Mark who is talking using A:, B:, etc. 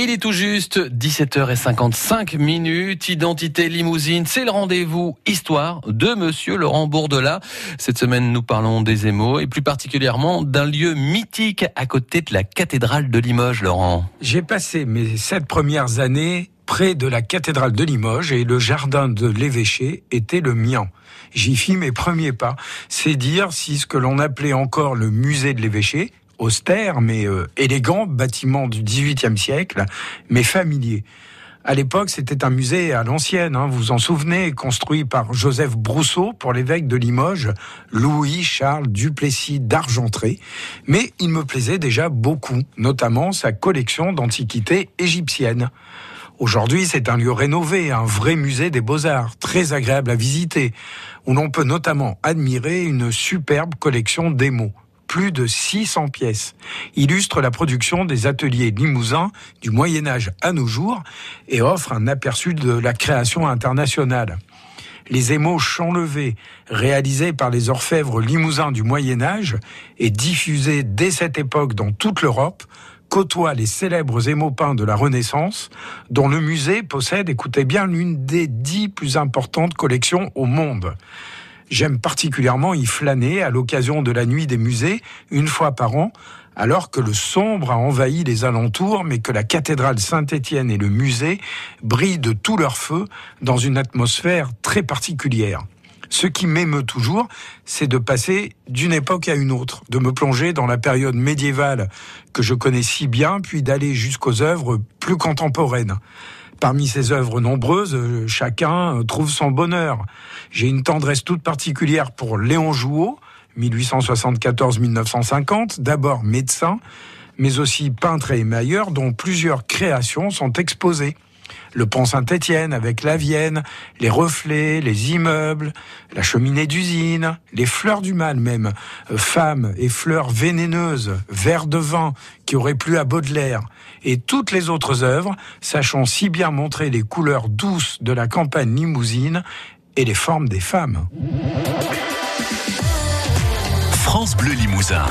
A: Et il est tout juste 17h55 minutes. Identité limousine, c'est le rendez-vous histoire de monsieur Laurent Bourdelat. Cette semaine, nous parlons des émaux et plus particulièrement d'un lieu mythique à côté de la cathédrale de Limoges, Laurent.
B: J'ai passé mes sept premières années près de la cathédrale de Limoges et le jardin de l'évêché était le mien. J'y fis mes premiers pas. C'est dire si ce que l'on appelait encore le musée de l'évêché, austère mais euh, élégant, bâtiment du XVIIIe siècle, mais familier. À l'époque, c'était un musée à l'ancienne, hein, vous vous en souvenez, construit par Joseph Brousseau pour l'évêque de Limoges, Louis-Charles Duplessis d'Argentré. Mais il me plaisait déjà beaucoup, notamment sa collection d'antiquités égyptiennes. Aujourd'hui, c'est un lieu rénové, un vrai musée des beaux-arts, très agréable à visiter, où l'on peut notamment admirer une superbe collection d'émaux plus de 600 pièces, illustre la production des ateliers limousins du Moyen Âge à nos jours et offre un aperçu de la création internationale. Les émaux chanlevés, réalisés par les orfèvres limousins du Moyen Âge et diffusés dès cette époque dans toute l'Europe, côtoient les célèbres émaux peints de la Renaissance, dont le musée possède, écoutez bien, l'une des dix plus importantes collections au monde. J'aime particulièrement y flâner à l'occasion de la nuit des musées, une fois par an, alors que le sombre a envahi les alentours, mais que la cathédrale Saint-Étienne et le musée brillent de tout leur feu dans une atmosphère très particulière. Ce qui m'émeut toujours, c'est de passer d'une époque à une autre, de me plonger dans la période médiévale que je connais si bien, puis d'aller jusqu'aux œuvres plus contemporaines. Parmi ces œuvres nombreuses, euh, chacun euh, trouve son bonheur. J'ai une tendresse toute particulière pour Léon Jouot, 1874-1950, d'abord médecin, mais aussi peintre et émailleur dont plusieurs créations sont exposées le pont Saint-Étienne avec la Vienne, les reflets, les immeubles, la cheminée d'usine, les fleurs du mal même, euh, femmes et fleurs vénéneuses, verres de vin qui auraient plu à Baudelaire, et toutes les autres œuvres, sachant si bien montrer les couleurs douces de la campagne limousine et les formes des femmes.
C: France Bleu Limousin.